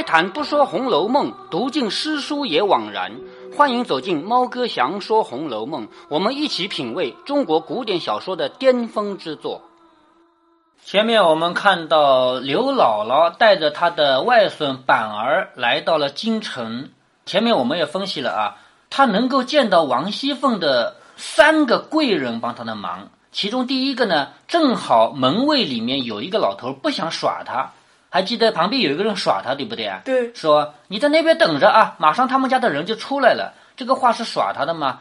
开坛不说《红楼梦》，读尽诗书也枉然。欢迎走进猫哥祥说《红楼梦》，我们一起品味中国古典小说的巅峰之作。前面我们看到刘姥姥带着她的外孙板儿来到了京城。前面我们也分析了啊，她能够见到王熙凤的三个贵人帮她的忙，其中第一个呢，正好门卫里面有一个老头不想耍她，还记得旁边有一个人耍他，对不对啊？对，说你在那边等着啊，马上他们家的人就出来了。这个话是耍他的吗？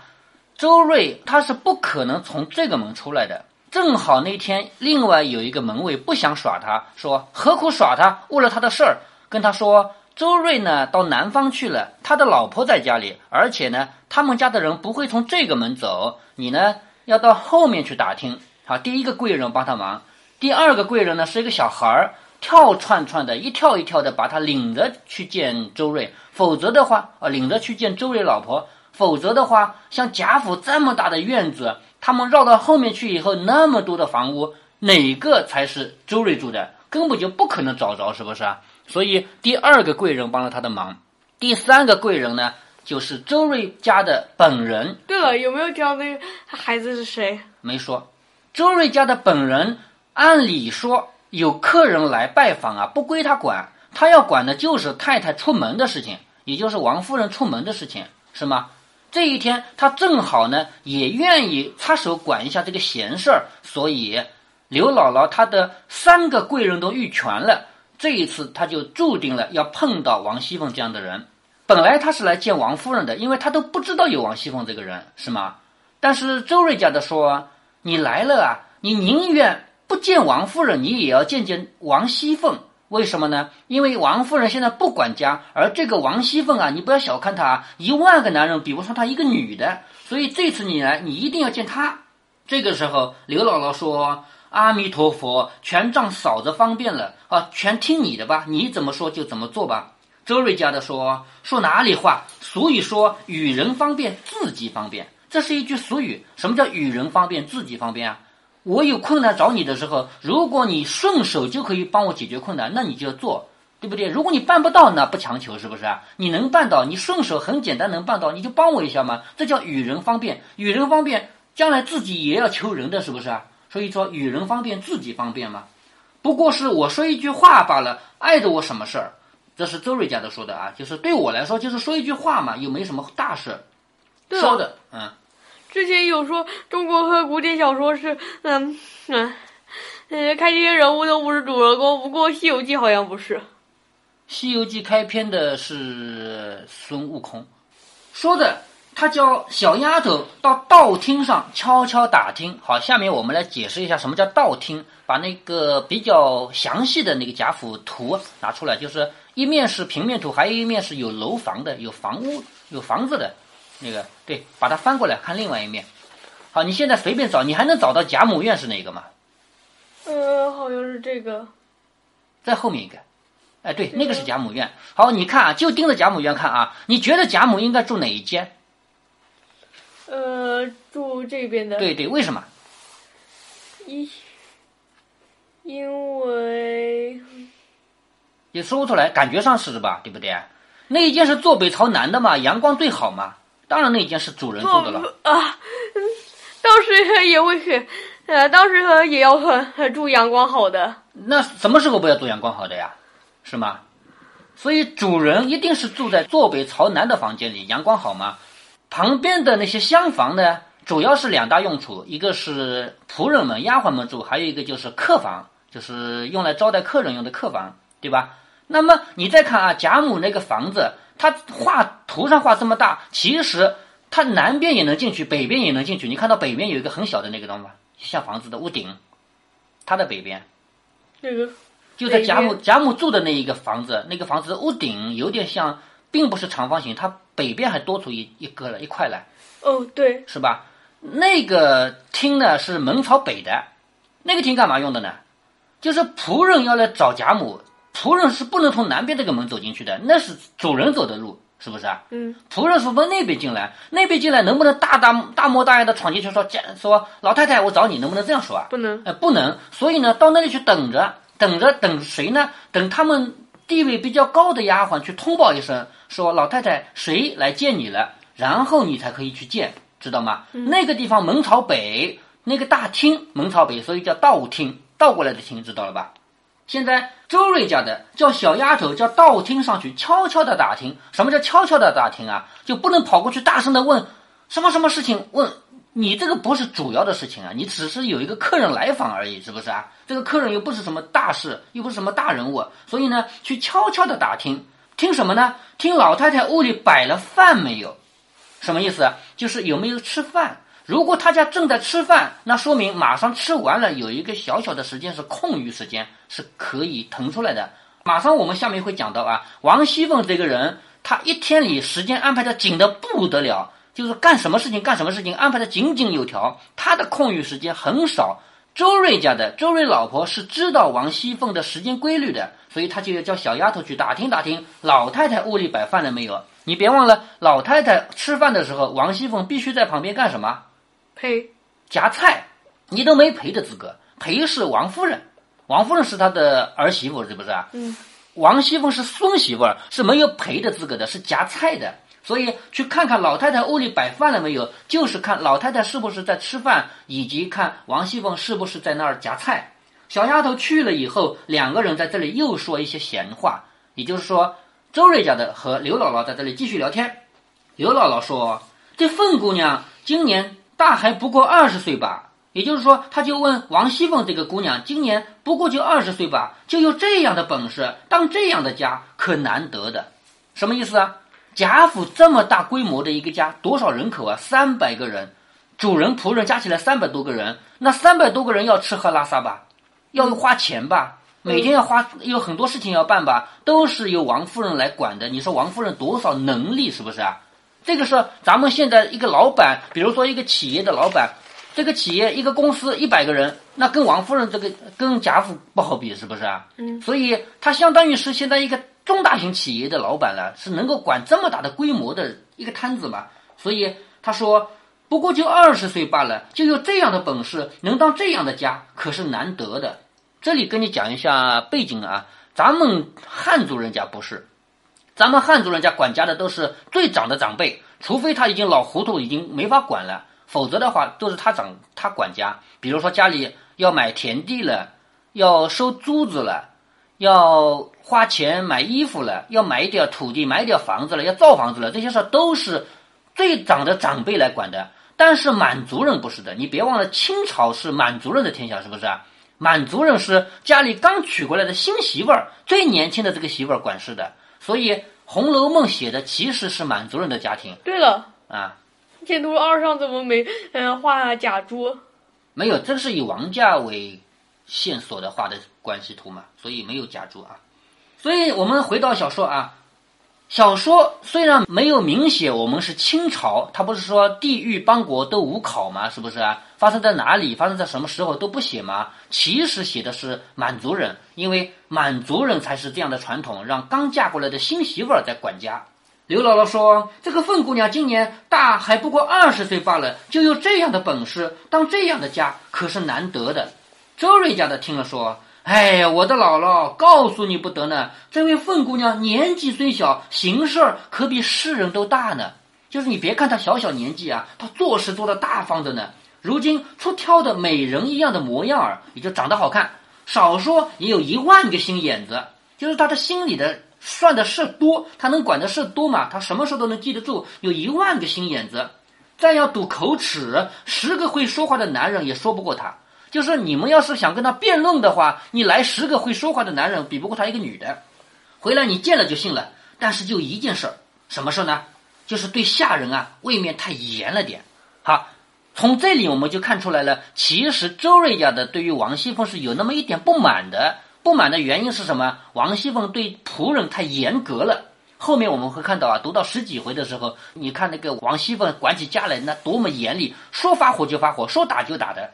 周瑞他是不可能从这个门出来的。正好那天另外有一个门卫不想耍他，说何苦耍他？误了他的事儿，跟他说周瑞呢到南方去了，他的老婆在家里，而且呢他们家的人不会从这个门走，你呢要到后面去打听。好，第一个贵人帮他忙，第二个贵人呢是一个小孩儿。跳串串的，一跳一跳的，把他领着去见周瑞。否则的话，啊，领着去见周瑞老婆。否则的话，像贾府这么大的院子，他们绕到后面去以后，那么多的房屋，哪个才是周瑞住的？根本就不可能找着，是不是啊？所以第二个贵人帮了他的忙。第三个贵人呢，就是周瑞家的本人。对了，有没有讲那个孩子是谁？没说。周瑞家的本人，按理说。有客人来拜访啊，不归他管，他要管的就是太太出门的事情，也就是王夫人出门的事情，是吗？这一天他正好呢，也愿意插手管一下这个闲事儿，所以刘姥姥她的三个贵人都遇全了，这一次他就注定了要碰到王熙凤这样的人。本来他是来见王夫人的，因为他都不知道有王熙凤这个人，是吗？但是周瑞家的说，你来了啊，你宁愿。不见王夫人，你也要见见王熙凤。为什么呢？因为王夫人现在不管家，而这个王熙凤啊，你不要小看她，一万个男人比不上她一个女的。所以这次你来，你一定要见她。这个时候，刘姥姥说：“阿弥陀佛，全仗嫂子方便了啊，全听你的吧，你怎么说就怎么做吧。”周瑞家的说：“说哪里话？俗语说与人方便，自己方便，这是一句俗语。什么叫与人方便，自己方便啊？”我有困难找你的时候，如果你顺手就可以帮我解决困难，那你就要做，对不对？如果你办不到，那不强求，是不是啊？你能办到，你顺手很简单能办到，你就帮我一下嘛，这叫与人方便。与人方便，将来自己也要求人的是不是啊？所以说，与人方便，自己方便嘛。不过是我说一句话罢了，碍着我什么事儿？这是周瑞家的说的啊，就是对我来说，就是说一句话嘛，又没什么大事，说的，嗯。之前有说中国和古典小说是，嗯嗯，呃，开篇人物都不是主人公，不过《西游记》好像不是，《西游记》开篇的是孙悟空，说的他叫小丫头到道厅上悄悄打听。好，下面我们来解释一下什么叫道厅，把那个比较详细的那个贾府图拿出来，就是一面是平面图，还有一面是有楼房的，有房屋、有房子的。那个对，把它翻过来看另外一面。好，你现在随便找，你还能找到贾母院是哪个吗？呃，好像是这个，在后面一个。哎，对，那个是贾母院。好，你看啊，就盯着贾母院看啊。你觉得贾母应该住哪一间？呃，住这边的。对对，为什么？因因为也说不出来，感觉上是吧？对不对？那一间是坐北朝南的嘛，阳光最好嘛。当然，那间是主人住的了啊。到时候也会去，呃，到时候也要住阳光好的。那什么时候不要住阳光好的呀？是吗？所以主人一定是住在坐北朝南的房间里，阳光好吗？旁边的那些厢房呢，主要是两大用处，一个是仆人们、丫鬟们住，还有一个就是客房，就是用来招待客人用的客房，对吧？那么你再看啊，贾母那个房子。他画图上画这么大，其实它南边也能进去，北边也能进去。你看到北边有一个很小的那个东西吗？像房子的屋顶，它的北边，那个就在贾母贾母住的那一个房子，那个房子的屋顶有点像，并不是长方形，它北边还多出一一个了一块来。哦，对，是吧？那个厅呢是门朝北的，那个厅干嘛用的呢？就是仆人要来找贾母。仆人是不能从南边这个门走进去的，那是主人走的路，是不是啊？嗯。仆人是从那边进来，那边进来能不能大大大模大样的闯进去说，说老太太我找你，能不能这样说啊？不能。哎，不能。所以呢，到那里去等着，等着等谁呢？等他们地位比较高的丫鬟去通报一声，说老太太谁来见你了，然后你才可以去见，知道吗？那个地方门朝北，那个大厅门朝北，所以叫倒厅，倒过来的厅，知道了吧？现在周瑞家的叫小丫头叫倒厅上去，悄悄的打听。什么叫悄悄的打听啊？就不能跑过去大声的问什么什么事情？问你这个不是主要的事情啊，你只是有一个客人来访而已，是不是啊？这个客人又不是什么大事，又不是什么大人物，所以呢，去悄悄的打听，听什么呢？听老太太屋里摆了饭没有？什么意思？就是有没有吃饭？如果他家正在吃饭，那说明马上吃完了，有一个小小的时间是空余时间，是可以腾出来的。马上我们下面会讲到啊，王熙凤这个人，她一天里时间安排的紧的不得了，就是干什么事情干什么事情安排的井井有条，她的空余时间很少。周瑞家的周瑞老婆是知道王熙凤的时间规律的，所以他就要叫小丫头去打听打听老太太屋里摆饭了没有。你别忘了，老太太吃饭的时候，王熙凤必须在旁边干什么？呸！夹菜，你都没陪的资格。陪是王夫人，王夫人是他的儿媳妇，是不是啊？嗯。王熙凤是孙媳妇儿，是没有陪的资格的，是夹菜的。所以去看看老太太屋里摆饭了没有，就是看老太太是不是在吃饭，以及看王熙凤是不是在那儿夹菜。小丫头去了以后，两个人在这里又说一些闲话，也就是说，周瑞家的和刘姥姥在这里继续聊天。刘姥姥说：“这凤姑娘今年。”大还不过二十岁吧，也就是说，他就问王熙凤这个姑娘，今年不过就二十岁吧，就有这样的本事，当这样的家可难得的。什么意思啊？贾府这么大规模的一个家，多少人口啊？三百个人，主人仆人加起来三百多个人，那三百多个人要吃喝拉撒吧，要花钱吧，每天要花，有很多事情要办吧，都是由王夫人来管的。你说王夫人多少能力，是不是啊？这个是咱们现在一个老板，比如说一个企业的老板，这个企业一个公司一百个人，那跟王夫人这个跟贾府不好比，是不是啊？嗯。所以他相当于是现在一个中大型企业的老板了，是能够管这么大的规模的一个摊子嘛？所以他说，不过就二十岁罢了，就有这样的本事，能当这样的家，可是难得的。这里跟你讲一下背景啊，咱们汉族人家不是。咱们汉族人家管家的都是最长的长辈，除非他已经老糊涂，已经没法管了，否则的话都是他长他管家。比如说家里要买田地了，要收租子了，要花钱买衣服了，要买一点土地，买一点房子了，要造房子了，这些事都是最长的长辈来管的。但是满族人不是的，你别忘了清朝是满族人的天下，是不是？满族人是家里刚娶过来的新媳妇儿，最年轻的这个媳妇儿管事的。所以《红楼梦》写的其实是满族人的家庭。对了，啊，建图二上怎么没嗯画假猪？没有，这是以王家为线索的画的关系图嘛，所以没有假猪啊。所以我们回到小说啊。小说虽然没有明写我们是清朝，他不是说地域邦国都无考吗？是不是啊？发生在哪里，发生在什么时候都不写吗？其实写的是满族人，因为满族人才是这样的传统，让刚嫁过来的新媳妇儿在管家。刘姥姥说：“这个凤姑娘今年大还不过二十岁罢了，就有这样的本事，当这样的家可是难得的。”周瑞家的听了说。哎呀，我的姥姥，告诉你不得呢。这位凤姑娘年纪虽小，行事儿可比世人都大呢。就是你别看她小小年纪啊，她做事做的大方着呢。如今出挑的美人一样的模样儿，也就长得好看，少说也有一万个心眼子。就是她的心里的算的事多，她能管的事多嘛？她什么事都能记得住，有一万个心眼子。再要赌口齿，十个会说话的男人也说不过她。就是你们要是想跟他辩论的话，你来十个会说话的男人，比不过他一个女的。回来你见了就信了。但是就一件事儿，什么事儿呢？就是对下人啊，未免太严了点。好，从这里我们就看出来了，其实周瑞家的对于王熙凤是有那么一点不满的。不满的原因是什么？王熙凤对仆人太严格了。后面我们会看到啊，读到十几回的时候，你看那个王熙凤管起家来那多么严厉，说发火就发火，说打就打的。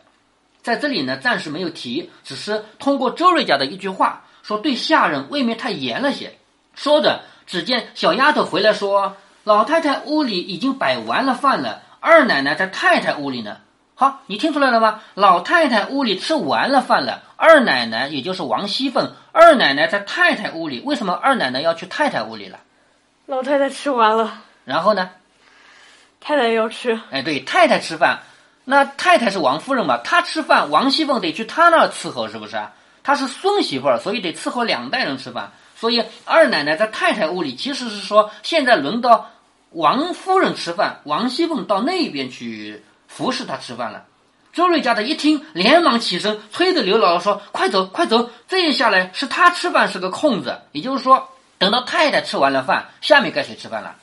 在这里呢，暂时没有提，只是通过周瑞家的一句话说，对下人未免太严了些。说着，只见小丫头回来说：“老太太屋里已经摆完了饭了，二奶奶在太太屋里呢。”好，你听出来了吗？老太太屋里吃完了饭了，二奶奶也就是王熙凤，二奶奶在太太屋里。为什么二奶奶要去太太屋里了？老太太吃完了，然后呢？太太要吃。哎，对，太太吃饭，那太太是王夫人嘛？她吃饭，王熙凤得去她那儿伺候，是不是？她是孙媳妇儿，所以得伺候两代人吃饭。所以二奶奶在太太屋里，其实是说现在轮到王夫人吃饭，王熙凤到那边去服侍她吃饭了。周瑞家的一听，连忙起身催着刘姥姥说：“快走，快走！这一下来是她吃饭是个空子，也就是说，等到太太吃完了饭，下面该谁吃饭了？”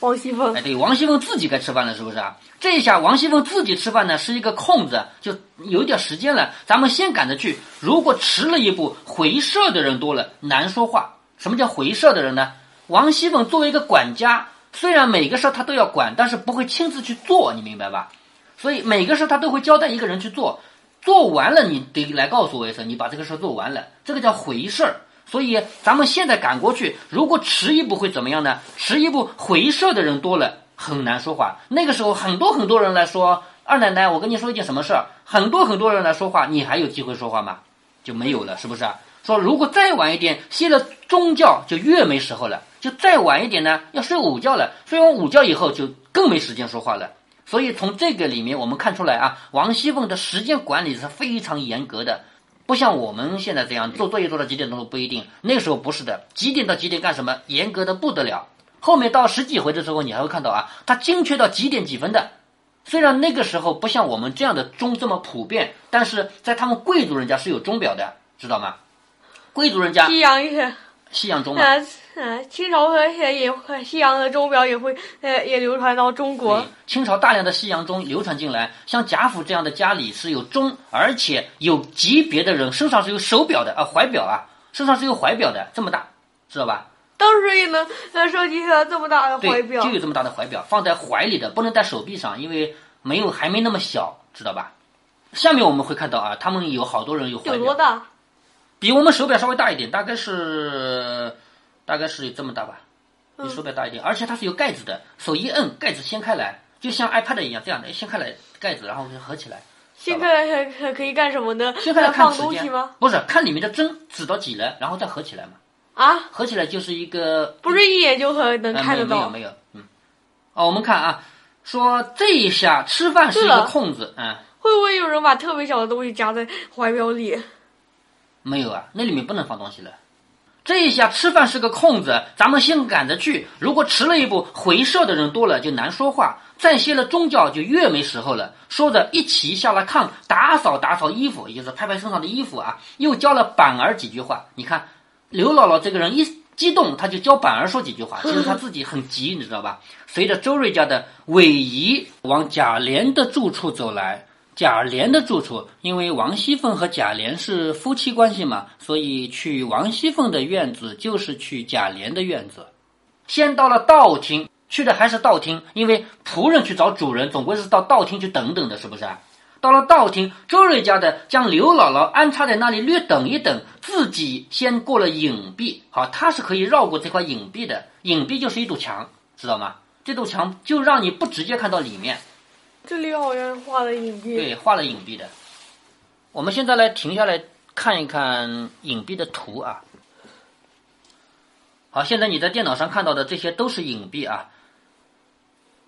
王熙凤，哎，对，王熙凤自己该吃饭了，是不是啊？这一下王熙凤自己吃饭呢，是一个空子，就有点时间了。咱们先赶着去，如果迟了一步，回社的人多了，难说话。什么叫回社的人呢？王熙凤作为一个管家，虽然每个事她都要管，但是不会亲自去做，你明白吧？所以每个事她都会交代一个人去做，做完了你得来告诉我一声，你把这个事做完了，这个叫回事儿。所以咱们现在赶过去，如果迟一步会怎么样呢？迟一步回社的人多了，很难说话。那个时候很多很多人来说，二奶奶，我跟你说一件什么事儿？很多很多人来说话，你还有机会说话吗？就没有了，是不是？说如果再晚一点，歇了中觉就越没时候了。就再晚一点呢，要睡午觉了，睡完午觉以后就更没时间说话了。所以从这个里面我们看出来啊，王熙凤的时间管理是非常严格的。不像我们现在这样做作业做到几点钟都不一定，那时候不是的，几点到几点干什么，严格的不得了。后面到十几回的时候，你还会看到啊，它精确到几点几分的。虽然那个时候不像我们这样的钟这么普遍，但是在他们贵族人家是有钟表的，知道吗？贵族人家西洋乐西洋钟嘛，呃呃，清朝和也也会西洋的钟表也会呃也流传到中国。清朝大量的西洋钟流传进来，像贾府这样的家里是有钟，而且有级别的人身上是有手表的啊，怀表啊，身上是有怀表的，这么大，知道吧？当时也能呃收集下这么大的，怀表就，有这么大的怀表，放在怀里的，不能戴手臂上，因为没有还没那么小，知道吧？下面我们会看到啊，他们有好多人有怀表，有多大？比我们手表稍微大一点，大概是大概是这么大吧，比手表大一点，而且它是有盖子的，手一摁，盖子掀开来，就像 iPad 一样这样的，掀开来盖子，然后就合起来。掀开来还还可以干什么呢？掀开来呃放东西吗？？不是，看里面的针指到几了，然后再合起来嘛。啊，合起来就是一个不是一眼就很能哎看得到。没有没有没有，嗯。哦，我们看啊，说这一下吃饭是一个空子，嗯。会不会有人把特别小的东西夹在怀表里？没有啊，那里面不能放东西了。这一下吃饭是个空子，咱们先赶着去。如果迟了一步，回社的人多了就难说话，再歇了中觉就越没时候了。说着，一起下了炕，打扫打扫衣服，也就是拍拍身上的衣服啊，又教了板儿几句话。你看，刘姥姥这个人一激动，他就教板儿说几句话，其实他自己很急，你知道吧？随着周瑞家的韦姨往贾琏的住处走来。贾琏的住处，因为王熙凤和贾琏是夫妻关系嘛，所以去王熙凤的院子就是去贾琏的院子。先到了道厅，去的还是道厅，因为仆人去找主人，总归是到道厅去等等的，是不是啊？到了道厅，周瑞家的将刘姥姥安插在那里，略等一等，自己先过了隐蔽。好，他是可以绕过这块隐蔽的，隐蔽就是一堵墙，知道吗？这堵墙就让你不直接看到里面。这里好像画了隐蔽。对，画了隐蔽的。我们现在来停下来看一看隐蔽的图啊。好，现在你在电脑上看到的这些都是隐蔽啊。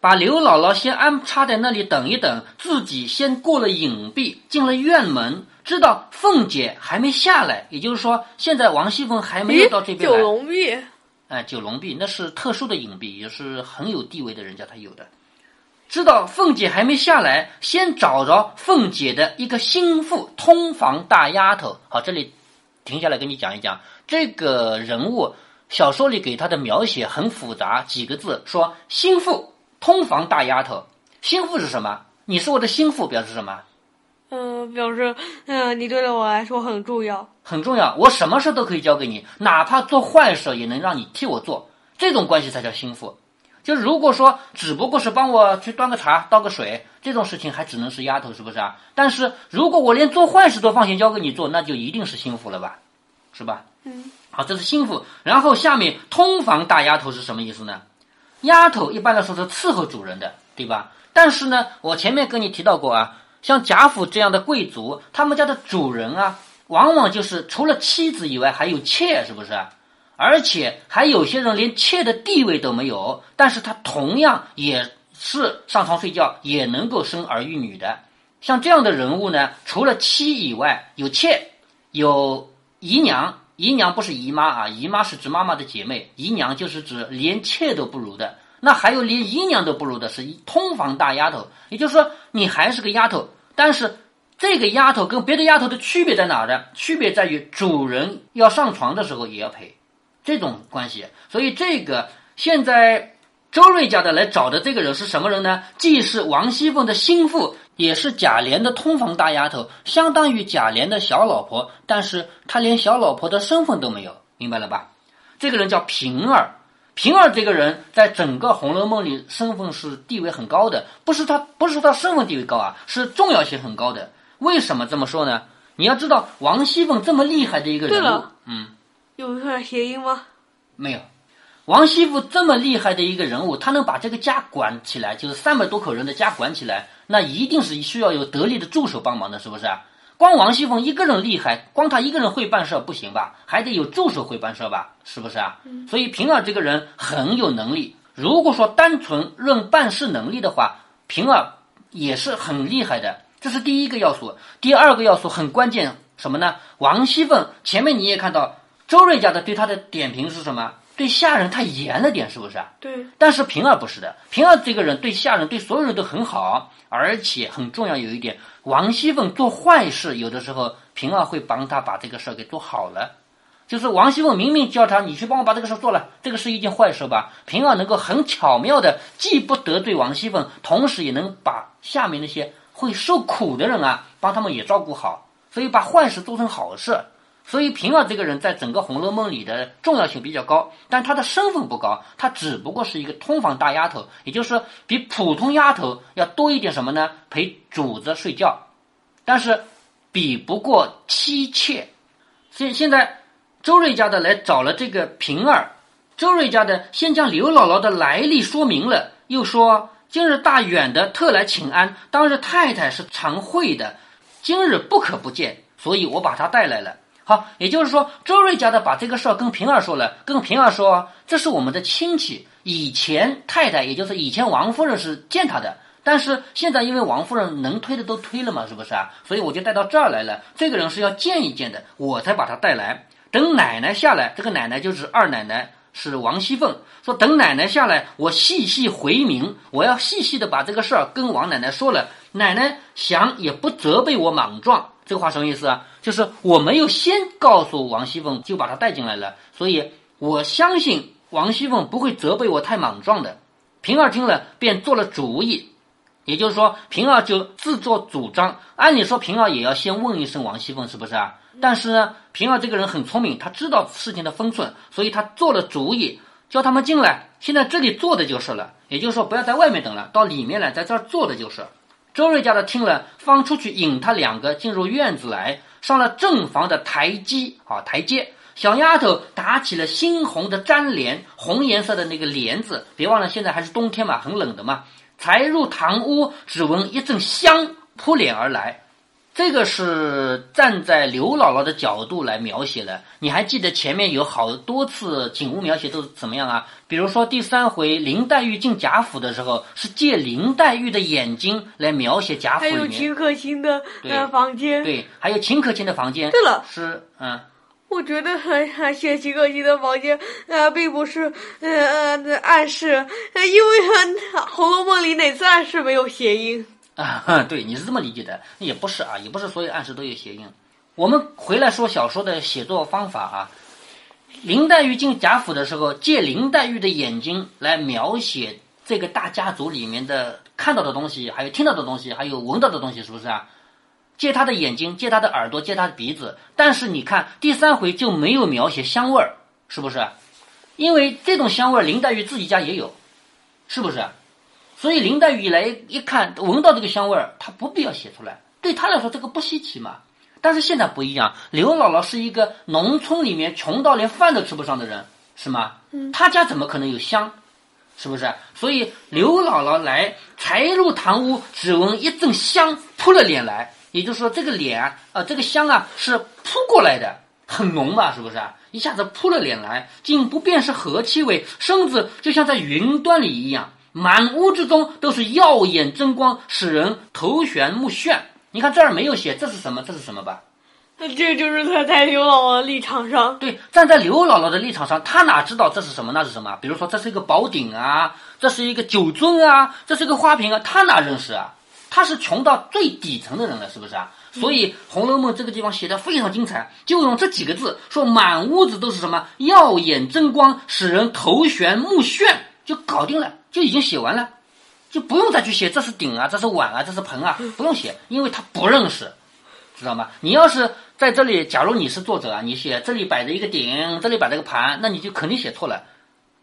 把刘姥姥先安插在那里等一等，自己先过了隐蔽，进了院门，知道凤姐还没下来，也就是说，现在王熙凤还没有到这边来。九龙壁，哎，九龙壁那是特殊的隐蔽，也是很有地位的人家才有的。知道凤姐还没下来，先找着凤姐的一个心腹通房大丫头。好，这里停下来跟你讲一讲这个人物，小说里给他的描写很复杂，几个字说心腹通房大丫头。心腹是什么？你是我的心腹，表示什么？嗯、表示嗯、你对我来说很重要。很重要，我什么事都可以交给你，哪怕做坏事也能让你替我做，这种关系才叫心腹。就如果说只不过是帮我去端个茶、倒个水，这种事情还只能是丫头，是不是啊？但是如果我连做坏事都放心交给你做，那就一定是心腹了吧，是吧？嗯，好，这是心腹。然后下面通房大丫头是什么意思呢？丫头一般来说是伺候主人的，对吧？但是呢，我前面跟你提到过啊，像贾府这样的贵族，他们家的主人啊，往往就是除了妻子以外还有妾，是不是？而且还有些人连妾的地位都没有，但是他同样也是上床睡觉，也能够生儿育女的。像这样的人物呢，除了妻以外，有妾，有姨娘。姨娘不是姨妈啊，姨妈是指妈妈的姐妹，姨娘就是指连妾都不如的。那还有连姨娘都不如的是通房大丫头，也就是说你还是个丫头，但是这个丫头跟别的丫头的区别在哪呢？区别在于主人要上床的时候也要陪，这种关系。所以这个现在周瑞家的来找的这个人是什么人呢？既是王熙凤的心腹。也是贾琏的通房大丫头，相当于贾琏的小老婆，但是他连小老婆的身份都没有，明白了吧？这个人叫平儿，平儿这个人在整个《红楼梦》里身份是地位很高的，不是他不是他身份地位高啊，是重要性很高的。为什么这么说呢？你要知道王熙凤这么厉害的一个人物，嗯，有点谐音吗？没有。王熙凤这么厉害的一个人物，她能把这个家管起来，就是三百多口人的家管起来，那一定是需要有得力的助手帮忙的，是不是？光王熙凤一个人厉害，光她一个人会办事不行吧？还得有助手会办事吧？是不是啊？所以平儿这个人很有能力。如果说单纯论办事能力的话，平儿也是很厉害的，这是第一个要素。第二个要素很关键，什么呢？王熙凤前面你也看到，周瑞家的对他的点评是什么？对下人太严了点，是不是啊？对。但是平儿不是的，平儿这个人对下人、对所有人都很好，而且很重要有一点，王熙凤做坏事，有的时候平儿会帮他把这个事儿给做好了。就是王熙凤明明叫他你去帮我把这个事做了，这个是一件坏事吧？平儿能够很巧妙的，既不得罪王熙凤，同时也能把下面那些会受苦的人啊，帮他们也照顾好，所以把坏事做成好事。所以平儿这个人在整个《红楼梦》里的重要性比较高，但她的身份不高，她只不过是一个通房大丫头，也就是说比普通丫头要多一点什么呢？陪主子睡觉，但是比不过妻妾。现现在周瑞家的来找了这个平儿，周瑞家的先将刘姥姥的来历说明了，又说今日大远的特来请安，当日太太是常会的，今日不可不见，所以我把她带来了。好，也就是说，周瑞家的把这个事儿跟平儿说了，跟平儿说，这是我们的亲戚，以前太太，也就是以前王夫人是见他的，但是现在因为王夫人能推的都推了嘛，是不是啊？所以我就带到这儿来了。这个人是要见一见的，我才把他带来。等奶奶下来，这个奶奶就是二奶奶，是王熙凤。说等奶奶下来，我细细回明，我要细细的把这个事儿跟王奶奶说了。奶奶想也不责备我莽撞。这话什么意思啊？就是我没有先告诉王熙凤，就把她带进来了，所以我相信王熙凤不会责备我太莽撞的。平儿听了，便做了主意，也就是说，平儿就自作主张。按理说，平儿也要先问一声王熙凤是不是啊？但是呢，平儿这个人很聪明，他知道事情的分寸，所以他做了主意，叫他们进来，现在这里坐的就是了。也就是说，不要在外面等了，到里面来，在这儿坐的就是。周瑞家的听了，方出去引他两个进入院子来，上了正房的台阶啊台阶。小丫头打起了猩红的粘帘，红颜色的那个帘子。别忘了，现在还是冬天嘛，很冷的嘛。才入堂屋，只闻一阵香扑脸而来。这个是站在刘姥姥的角度来描写的。你还记得前面有好多次景物描写都是怎么样啊？比如说第三回林黛玉进贾府的时候，是借林黛玉的眼睛来描写贾府里面。还有秦可卿的房间。对，还有秦可卿的房间。对了，是嗯，我觉得还还写秦可卿的房间呃，并不是呃呃暗示，因为《红楼梦》里哪次暗示没有谐音？啊，对，你是这么理解的，也不是啊，也不是所有暗示都有谐音。我们回来说小说的写作方法啊，林黛玉进贾府的时候，借林黛玉的眼睛来描写这个大家族里面的看到的东西，还有听到的东西，还有闻到的东西，是不是啊？借她的眼睛，借她的耳朵，借她的鼻子。但是你看第三回就没有描写香味儿，是不是？因为这种香味儿林黛玉自己家也有，是不是？所以林黛玉一来一看，闻到这个香味儿，她不必要写出来，对她来说这个不稀奇嘛。但是现在不一样，刘姥姥是一个农村里面穷到连饭都吃不上的人，是吗？嗯。她家怎么可能有香？是不是？所以刘姥姥来才入堂屋，只闻一阵香扑了脸来，也就是说这个脸啊，这个香啊是扑过来的，很浓吧，是不是？一下子扑了脸来，竟不辨是何气味，身子就像在云端里一样，满屋之中都是耀眼争光，使人头悬目眩。你看这儿没有写这是什么，这是什么吧？这就是他在刘姥姥立场上，对，站在刘姥姥的立场上，他哪知道这是什么，那是什么？比如说这是一个宝鼎啊，这是一个酒樽啊，这是一个花瓶啊，他哪认识啊？他是穷到最底层的人了，是不是啊？所以《红楼梦》这个地方写的非常精彩，就用这几个字说满屋子都是什么耀眼争光，使人头悬目眩，就搞定了，就已经写完了，就不用再去写这是鼎啊，这是碗啊，这是盆啊，不用写，因为他不认识，知道吗？你要是。在这里，假如你是作者啊，你写这里摆着一个鼎，这里摆着个盘，那你就肯定写错了，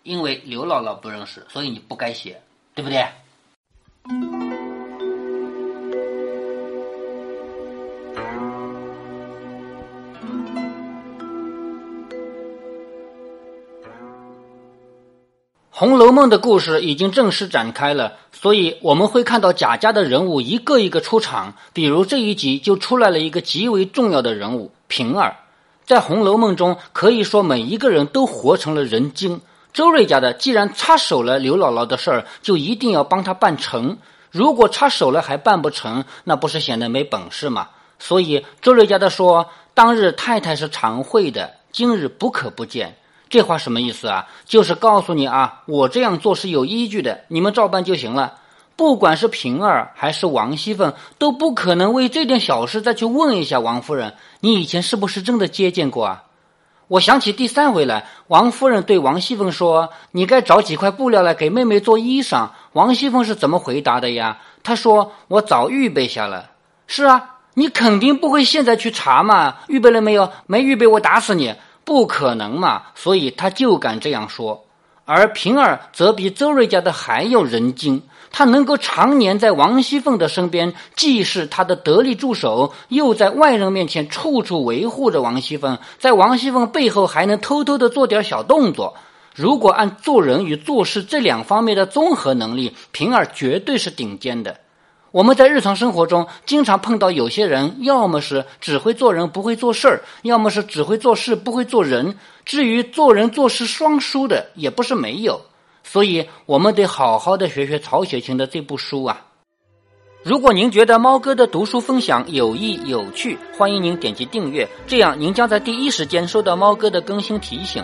因为刘姥姥不认识，所以你不该写，对不对？《红楼梦》的故事已经正式展开了，所以我们会看到贾家的人物一个一个出场。比如这一集就出来了一个极为重要的人物平儿，在《红楼梦》中可以说每一个人都活成了人精。周瑞家的既然插手了刘姥姥的事儿，就一定要帮她办成。如果插手了还办不成，那不是显得没本事吗？所以周瑞家的说：“当日太太是常会的，今日不可不见。”这话什么意思啊？就是告诉你啊，我这样做是有依据的，你们照办就行了。不管是平儿还是王熙凤，都不可能为这点小事再去问一下王夫人，你以前是不是真的接见过啊？我想起第三回来，王夫人对王熙凤说：“你该找几块布料来给妹妹做衣裳。”王熙凤是怎么回答的呀？她说：“我早预备下了。”是啊，你肯定不会现在去查嘛？预备了没有？没预备，我打死你！不可能嘛，所以他就敢这样说。而平儿则比周瑞家的还要人精，他能够常年在王熙凤的身边，既是他的得力助手，又在外人面前处处维护着王熙凤，在王熙凤背后还能偷偷的做点小动作。如果按做人与做事这两方面的综合能力，平儿绝对是顶尖的。我们在日常生活中经常碰到有些人，要么是只会做人不会做事儿，要么是只会做事不会做人。至于做人做事双输的，也不是没有。所以，我们得好好的学学曹雪芹的这部书啊。如果您觉得猫哥的读书分享有益有趣，欢迎您点击订阅，这样您将在第一时间收到猫哥的更新提醒。